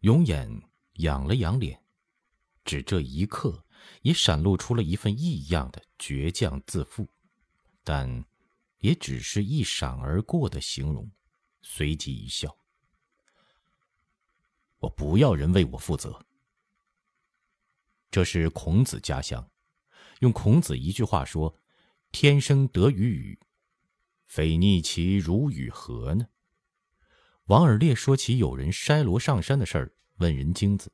永远仰了仰脸，只这一刻，也闪露出了一份异样的倔强自负，但也只是一闪而过的形容，随即一笑：“我不要人为我负责。”这是孔子家乡，用孔子一句话说：“天生得与与，非逆其如与何呢？”王尔烈说起有人筛罗上山的事儿，问人精子：“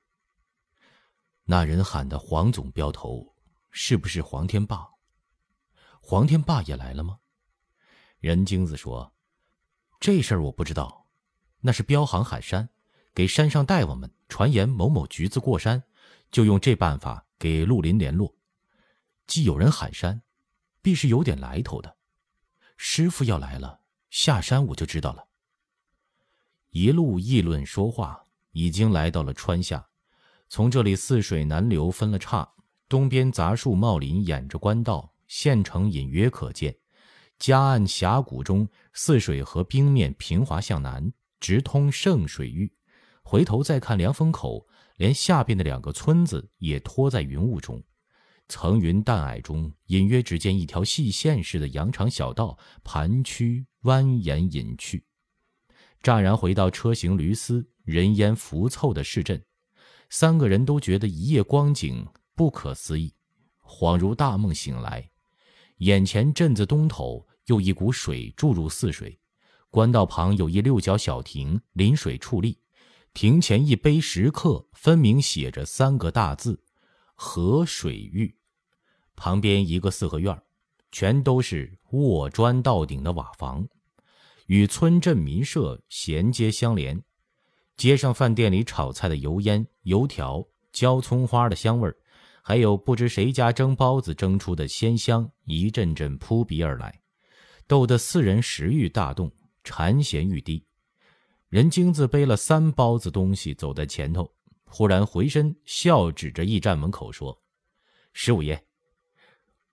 那人喊的黄总镖头，是不是黄天霸？黄天霸也来了吗？”人精子说：“这事儿我不知道，那是镖行喊山，给山上大王们传言某某橘子过山。”就用这办法给绿林联络，既有人喊山，必是有点来头的。师傅要来了，下山我就知道了。一路议论说话，已经来到了川下。从这里泗水南流分了岔，东边杂树茂林掩着官道，县城隐约可见。夹岸峡谷中，泗水河冰面平滑向南，直通圣水域。回头再看凉风口。连下边的两个村子也托在云雾中，层云淡霭中，隐约只见一条细线似的羊肠小道盘曲蜿蜒隐去。乍然回到车行驴嘶、人烟浮凑的市镇，三个人都觉得一夜光景不可思议，恍如大梦醒来。眼前镇子东头有一股水注入泗水，官道旁有一六角小亭临水矗立。亭前一碑石刻，分明写着三个大字“河水玉”。旁边一个四合院全都是卧砖到顶的瓦房，与村镇民舍衔接相连。街上饭店里炒菜的油烟、油条、焦葱花的香味儿，还有不知谁家蒸包子蒸出的鲜香，一阵阵扑鼻而来，逗得四人食欲大动，馋涎欲滴。任精子背了三包子东西走在前头，忽然回身笑指着驿站门口说：“十五爷，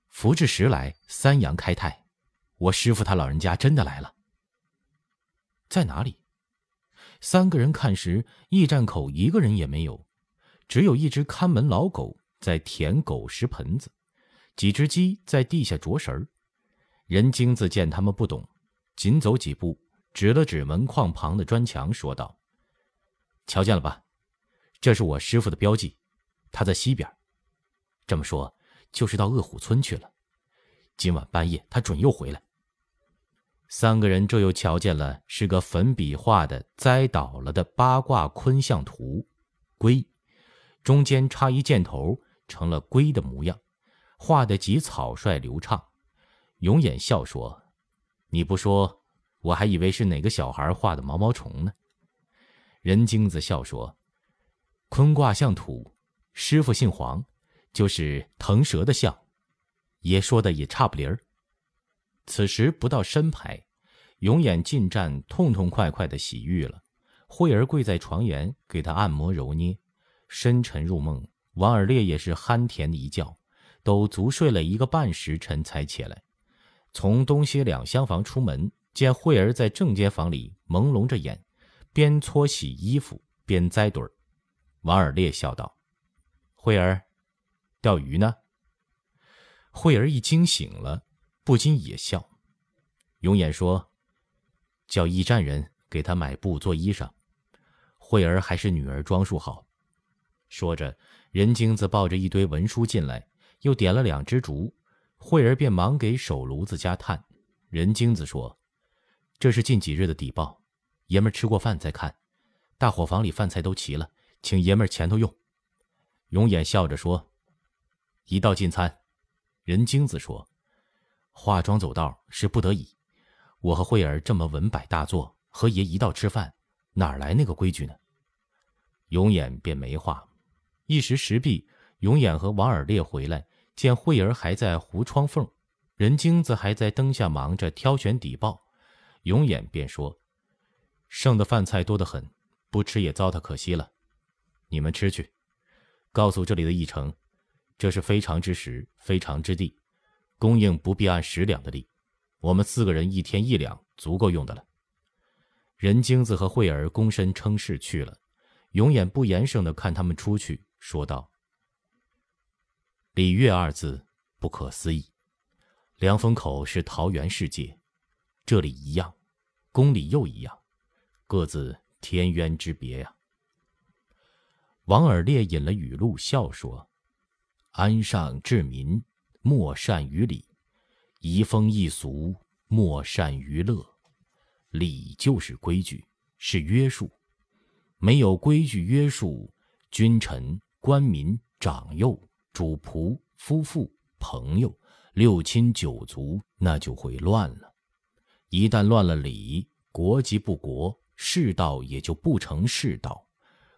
福至时来，三阳开泰，我师傅他老人家真的来了。在哪里？”三个人看时，驿站口一个人也没有，只有一只看门老狗在舔狗食盆子，几只鸡在地下啄食儿。任精子见他们不懂，紧走几步。指了指门框旁的砖墙，说道：“瞧见了吧，这是我师傅的标记，他在西边。这么说，就是到恶虎村去了。今晚半夜，他准又回来。”三个人这又瞧见了，是个粉笔画的栽倒了的八卦坤象图，龟，中间插一箭头，成了龟的模样，画的极草率流畅。永眼笑说：“你不说。”我还以为是哪个小孩画的毛毛虫呢。任精子笑说：“坤卦象土，师傅姓黄，就是腾蛇的象。爷说的也差不离儿。”此时不到申牌，永远进站，痛痛快快的洗浴了。慧儿跪在床沿，给他按摩揉捏，深沉入梦。王尔烈也是酣甜的一觉，都足睡了一个半时辰才起来，从东西两厢房出门。见慧儿在正间房里朦胧着眼，边搓洗衣服边栽盹儿。王尔烈笑道：“慧儿，钓鱼呢？”慧儿一惊醒了，不禁也笑。永琰说：“叫驿站人给他买布做衣裳。”慧儿还是女儿装束好。说着，任精子抱着一堆文书进来，又点了两支烛，慧儿便忙给手炉子加炭。任精子说。这是近几日的底报，爷们吃过饭再看。大伙房里饭菜都齐了，请爷们前头用。永琰笑着说：“一道进餐。”任精子说：“化妆走道是不得已。我和慧儿这么文摆大作，和爷一道吃饭，哪来那个规矩呢？”永远便没话。一时时毕，永远和王尔烈回来，见慧儿还在糊窗缝，任精子还在灯下忙着挑选底报。永远便说：“剩的饭菜多得很，不吃也糟蹋可惜了。你们吃去，告诉这里的驿丞，这是非常之时，非常之地，供应不必按十两的力，我们四个人一天一两足够用的了。”任精子和慧儿躬身称是去了。永远不言声的看他们出去，说道：“礼乐二字不可思议。凉风口是桃源世界，这里一样，宫里又一样，各自天渊之别呀。”王尔烈引了语录，笑说：“安上治民，莫善于礼；移风易俗，莫善于乐。礼就是规矩，是约束。没有规矩约束，君臣、官民、长幼、主仆、夫妇、朋友、六亲九族，那就会乱了。一旦乱了礼，国即不国，世道也就不成世道，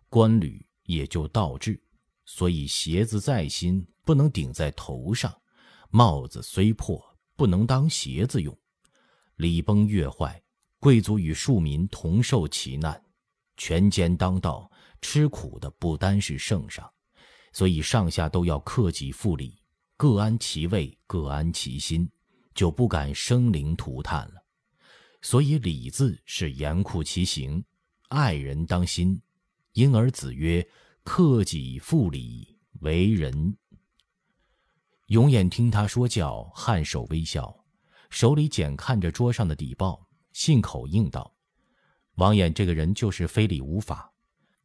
官旅。”也就倒置，所以鞋子再新不能顶在头上，帽子虽破不能当鞋子用。礼崩乐坏，贵族与庶民同受其难，权奸当道，吃苦的不单是圣上，所以上下都要克己复礼，各安其位，各安其心，就不敢生灵涂炭了。所以礼字是严酷其行，爱人当心。因而子曰：“克己复礼，为人。”永远听他说教，颔首微笑，手里简看着桌上的底报，信口应道：“王衍这个人就是非礼无法。”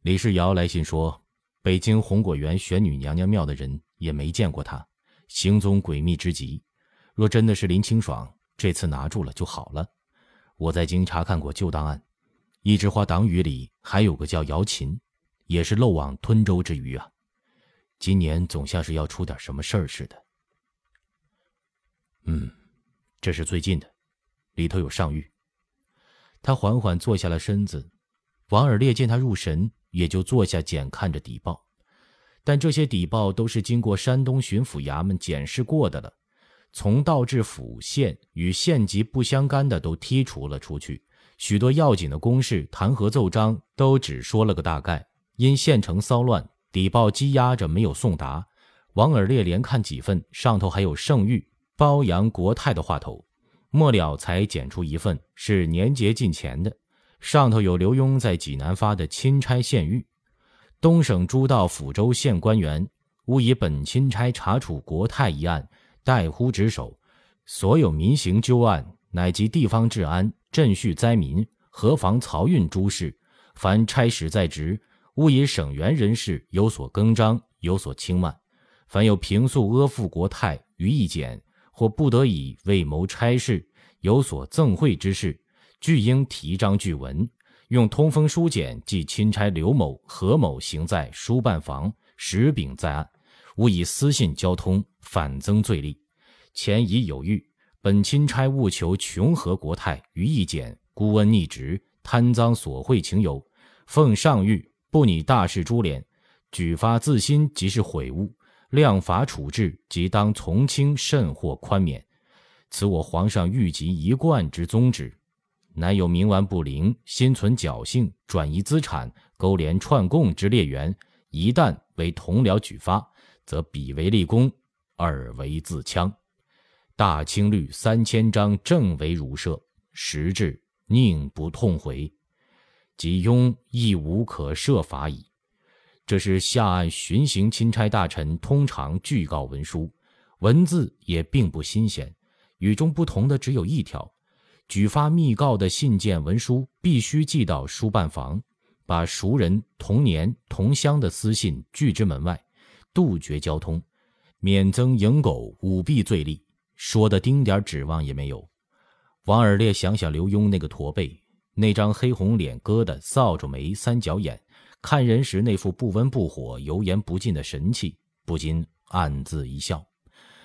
李世尧来信说：“北京红果园玄女娘娘庙的人也没见过他，行踪诡秘之极。若真的是林清爽，这次拿住了就好了。我在京查看过旧档案。”一枝花党羽里还有个叫姚琴，也是漏网吞舟之鱼啊！今年总像是要出点什么事儿似的。嗯，这是最近的，里头有上谕。他缓缓坐下了身子，王尔烈见他入神，也就坐下检看着底报。但这些底报都是经过山东巡抚衙门检视过的了，从道至府县与县级不相干的都剔除了出去。许多要紧的公事、弹劾奏章都只说了个大概，因县城骚乱，底报积压着没有送达。王尔烈连看几份，上头还有圣谕褒扬国泰的话头，末了才检出一份是年节近前的，上头有刘墉在济南发的钦差县谕：东省诸道抚州县官员，勿以本钦差查处国泰一案，怠忽职守，所有民刑纠案乃及地方治安。赈恤灾民、河防漕运诸事，凡差使在职，勿以省员人士有所更张、有所轻慢；凡有平素阿附国泰于意检，或不得已为谋差事有所赠贿之事，俱应提章据文，用通风书简记钦差刘某、何某行在书办房，实禀在案，勿以私信交通，反增罪力。前已有谕。本钦差务求穷和国泰于意简，孤恩逆职，贪赃索贿情由，奉上谕不拟大事株连，举发自新即是悔悟，量法处置即当从轻甚或宽免。此我皇上谕疾一贯之宗旨。乃有冥顽不灵、心存侥幸、转移资产、勾连串供之劣员，一旦为同僚举发，则彼为立功，尔为自戕。大清律三千章正为如赦，实至宁不痛悔，即庸亦无可赦法矣。这是下案巡行钦差大臣通常具告文书，文字也并不新鲜。与众不同的只有一条：举发密告的信件文书必须寄到书办房，把熟人、同年同乡的私信拒之门外，杜绝交通，免增蝇狗舞弊罪例。说的丁点指望也没有。王尔烈想想刘墉那个驼背，那张黑红脸疙瘩、扫帚眉、三角眼，看人时那副不温不火、油盐不进的神气，不禁暗自一笑。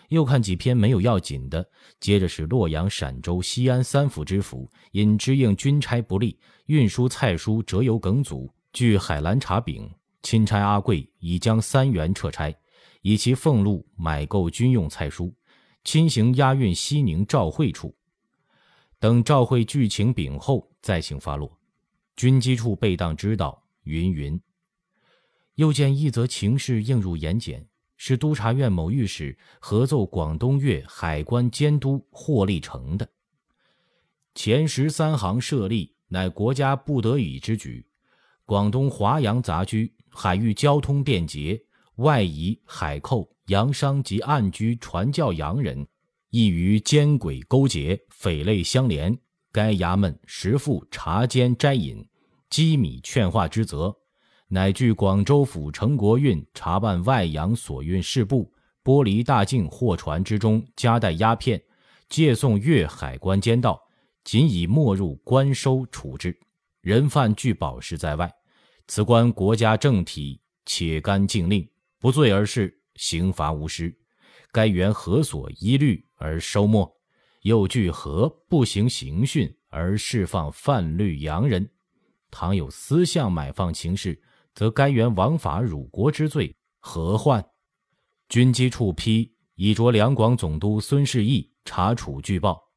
又看几篇没有要紧的，接着是洛阳、陕州、西安三府知府因知应军差不力，运输菜蔬折油梗阻，据海兰察禀，钦差阿贵已将三员撤差，以其俸禄买购军用菜蔬。亲行押运西宁召会处，等召会具情禀后，再行发落。军机处备当知道。云云。又见一则情事映入眼睑，是督察院某御史合奏广东粤海关监督霍立成的。前十三行设立，乃国家不得已之举。广东华阳杂居，海域交通便捷，外夷海寇、洋商及暗居传教洋人，易于奸鬼勾结、匪类相连。该衙门实负查监摘引、机米劝化之责，乃据广州府成国运查办外洋所运事部、剥离大境货船之中夹带鸦片，借送粤海关监道，仅以没入关收处置。人犯俱保释在外，此关国家政体，且干禁令，不罪而是，刑罚无失。该员何所依律而收没？又据何不行刑讯而释放犯律洋人？倘有私相买放情事，则该员枉法辱国之罪，何患？军机处批已着两广总督孙世义查处据报。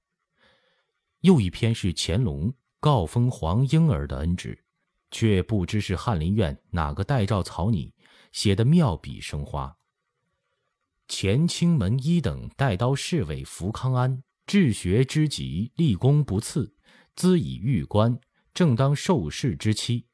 又一篇是乾隆。告封黄莺儿的恩旨，却不知是翰林院哪个代诏草拟，写的妙笔生花。乾清门一等带刀侍卫福康安，治学之极，立功不次，兹以御官，正当受事之期，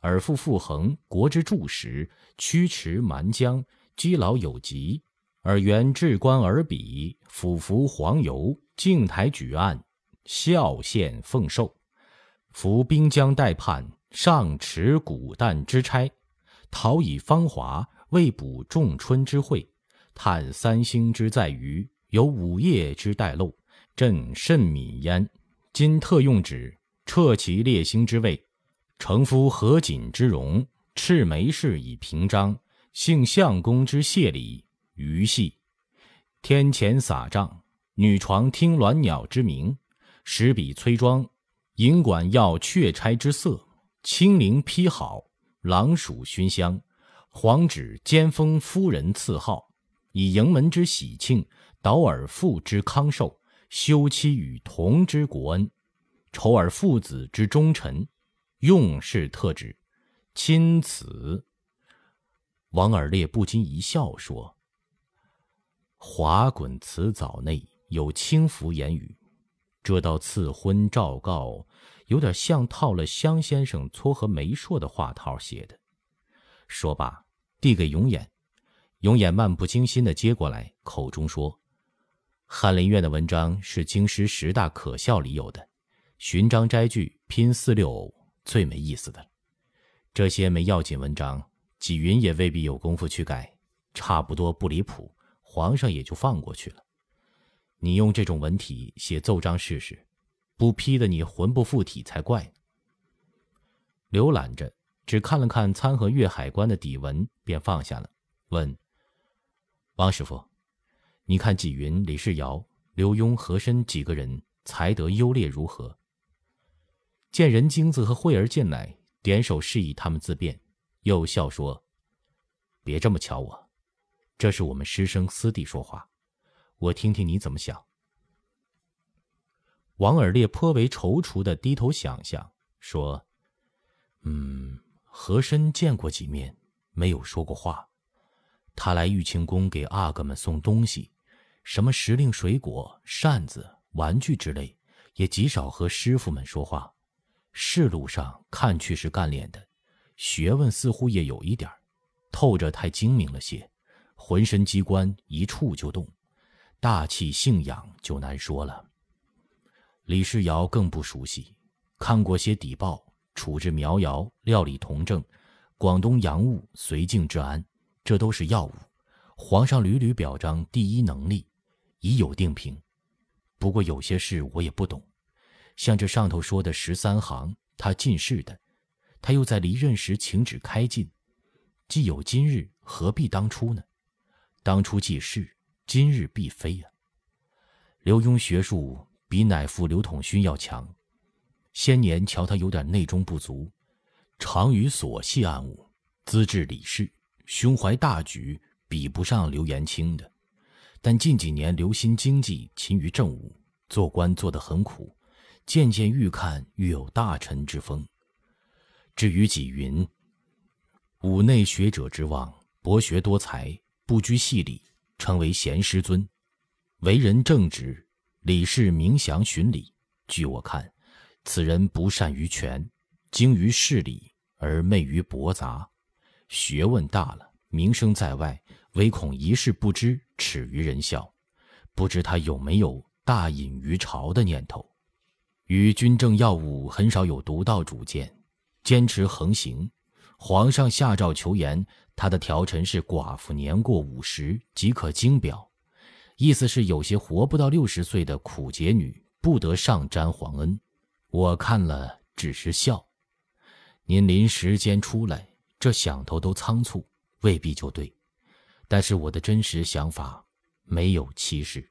尔复复衡国之柱石，驱驰蛮将，积劳有疾，尔原至官而比，俯伏黄油，镜台举案，孝献奉寿。伏兵将待叛，上持古旦之差，讨以芳华，未补仲春之会，叹三星之在于，有午夜之待漏，朕甚悯焉。今特用旨，撤其列星之位，承夫何锦之荣，赤眉氏以平章，幸相公之谢礼，余系天前撒帐，女床听鸾鸟之鸣，使笔崔庄。营管要雀钗之色，青绫披好，狼鼠熏香，黄纸尖封夫人赐号，以营门之喜庆，导尔父之康寿，休妻与同之国恩，仇尔父子之忠臣，用事特旨，钦此。王尔烈不禁一笑，说：“华滚辞藻内有轻浮言语。”这道赐婚诏告，有点像套了香先生撮合媒妁的话套写的。说罢，递给永琰，永琰漫不经心的接过来，口中说：“翰林院的文章是京师十大可笑里有的，寻章摘句拼四六偶，最没意思的。这些没要紧文章，纪云也未必有功夫去改，差不多不离谱，皇上也就放过去了。”你用这种文体写奏章试试，不批的你魂不附体才怪。浏览着，只看了看参和粤海关的底文，便放下了，问：“王师傅，你看纪云、李世尧、刘墉、和珅几个人才德优劣如何？”见任京子和慧儿进来，点手示意他们自便，又笑说：“别这么瞧我，这是我们师生私地说话。”我听听你怎么想。王尔烈颇为踌躇的低头想想，说：“嗯，和珅见过几面，没有说过话。他来玉清宫给阿哥们送东西，什么时令水果、扇子、玩具之类，也极少和师傅们说话。仕路上看去是干练的，学问似乎也有一点透着太精明了些，浑身机关一触就动。”大气信仰就难说了。李世尧更不熟悉，看过些底报，处置苗瑶，料理童政，广东洋务绥靖治安，这都是要务。皇上屡屡表彰第一能力，已有定评。不过有些事我也不懂，像这上头说的十三行，他进士的，他又在离任时请旨开禁，既有今日，何必当初呢？当初既是。今日必非呀！刘墉学术比乃父刘统勋要强，先年瞧他有点内中不足，常于琐细暗务，资质理事，胸怀大局，比不上刘延清的。但近几年留心经济，勤于政务，做官做得很苦，渐渐愈看愈有大臣之风。至于纪云，五内学者之望，博学多才，不拘细理。称为贤师尊，为人正直，理事明祥循礼。据我看，此人不善于权，精于事理，而昧于博杂，学问大了，名声在外，唯恐一事不知，耻于人笑。不知他有没有大隐于朝的念头？与军政要务很少有独到主见，坚持横行。皇上下诏求言，他的条陈是寡妇年过五十即可经表，意思是有些活不到六十岁的苦节女不得上沾皇恩。我看了只是笑。您临时间出来，这想头都仓促，未必就对。但是我的真实想法没有歧视。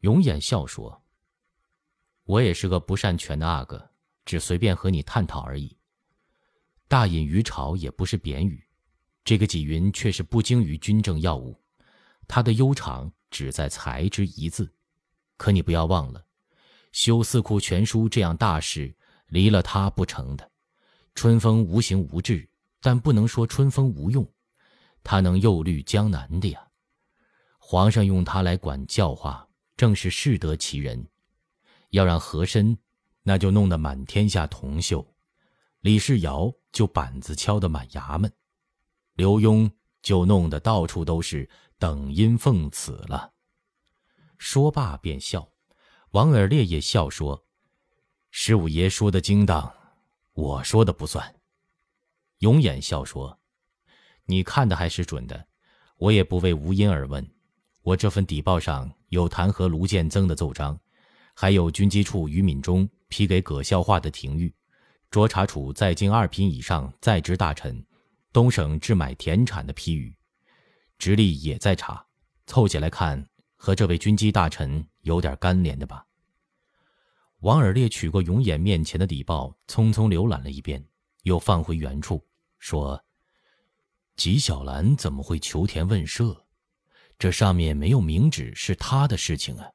永琰笑说：“我也是个不善权的阿哥，只随便和你探讨而已。大隐于朝也不是贬语，这个纪云却是不精于军政要务，他的悠长只在才之一字。可你不要忘了，修四库全书这样大事。”离了他不成的，春风无形无质，但不能说春风无用，他能诱虑江南的呀。皇上用他来管教化，正是适得其人。要让和珅，那就弄得满天下铜锈；李世尧就板子敲得满衙门；刘墉就弄得到处都是等阴奉此了。说罢便笑，王尔烈也笑说。十五爷说的精当，我说的不算。永琰笑说：“你看的还是准的，我也不为无因而问。我这份底报上有弹劾卢建增的奏章，还有军机处于敏中批给葛孝化的廷谕，着查处在京二品以上在职大臣，东省置买田产的批语，直隶也在查。凑起来看，和这位军机大臣有点干连的吧。”王尔烈取过永琰面前的礼报，匆匆浏览了一遍，又放回原处，说：“纪晓岚怎么会求田问舍？这上面没有明指是他的事情啊。”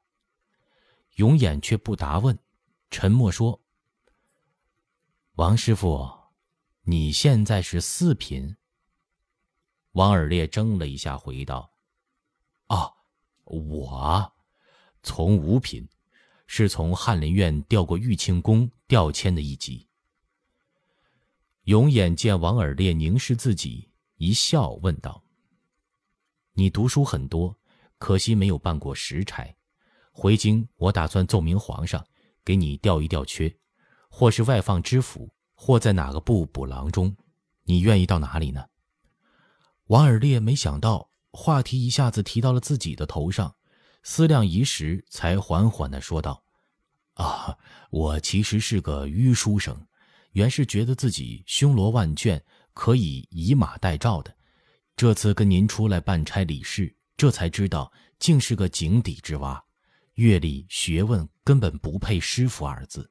永琰却不答问，沉默说：“王师傅，你现在是四品？”王尔烈怔了一下，回道：“啊，我，从五品。”是从翰林院调过玉庆宫调迁的一级。永琰见王尔烈凝视自己，一笑问道：“你读书很多，可惜没有办过实差。回京，我打算奏明皇上，给你调一调缺，或是外放知府，或在哪个部补郎中。你愿意到哪里呢？”王尔烈没想到话题一下子提到了自己的头上。思量一时，才缓缓的说道：“啊，我其实是个迂书生，原是觉得自己胸罗万卷，可以以马代诏的。这次跟您出来办差理事，这才知道竟是个井底之蛙，阅历学问根本不配师傅二字。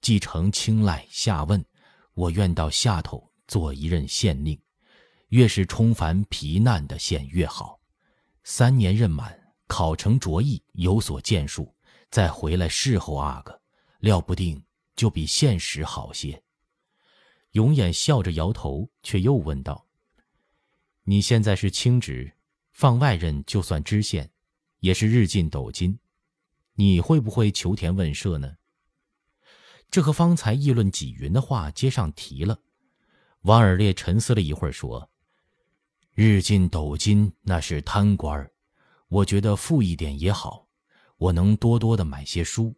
既承青睐下问，我愿到下头做一任县令，越是冲繁皮难的县越好。三年任满。”考成卓异，有所建树，再回来侍候阿哥，料不定就比现实好些。永琰笑着摇头，却又问道：“你现在是清职，放外任就算知县，也是日进斗金，你会不会求田问舍呢？”这和方才议论纪云的话接上题了。王尔烈沉思了一会儿，说：“日进斗金那是贪官儿。”我觉得富一点也好，我能多多的买些书，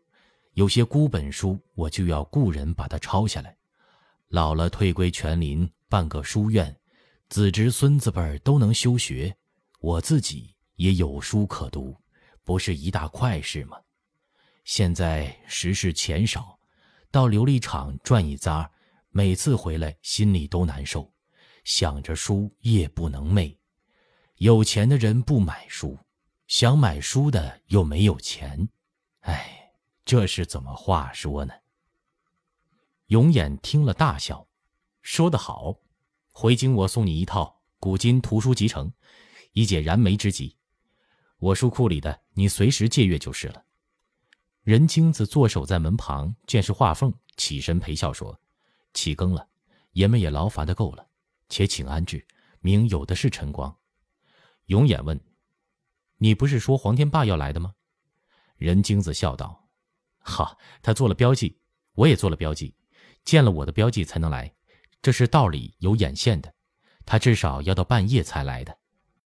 有些孤本书，我就要雇人把它抄下来。老了退归泉林，办个书院，子侄孙子辈都能修学，我自己也有书可读，不是一大快事吗？现在时事钱少，到琉璃厂转一匝，每次回来心里都难受，想着书夜不能寐。有钱的人不买书。想买书的又没有钱，哎，这是怎么话说呢？永琰听了大笑，说得好，回京我送你一套古今图书集成，以解燃眉之急。我书库里的你随时借阅就是了。任精子坐守在门旁，见是画凤，起身陪笑说：“起更了，爷们也劳烦的够了，且请安置，明有的是晨光。”永琰问。你不是说黄天霸要来的吗？任精子笑道：“哈，他做了标记，我也做了标记。见了我的标记才能来，这是道理有眼线的。他至少要到半夜才来的。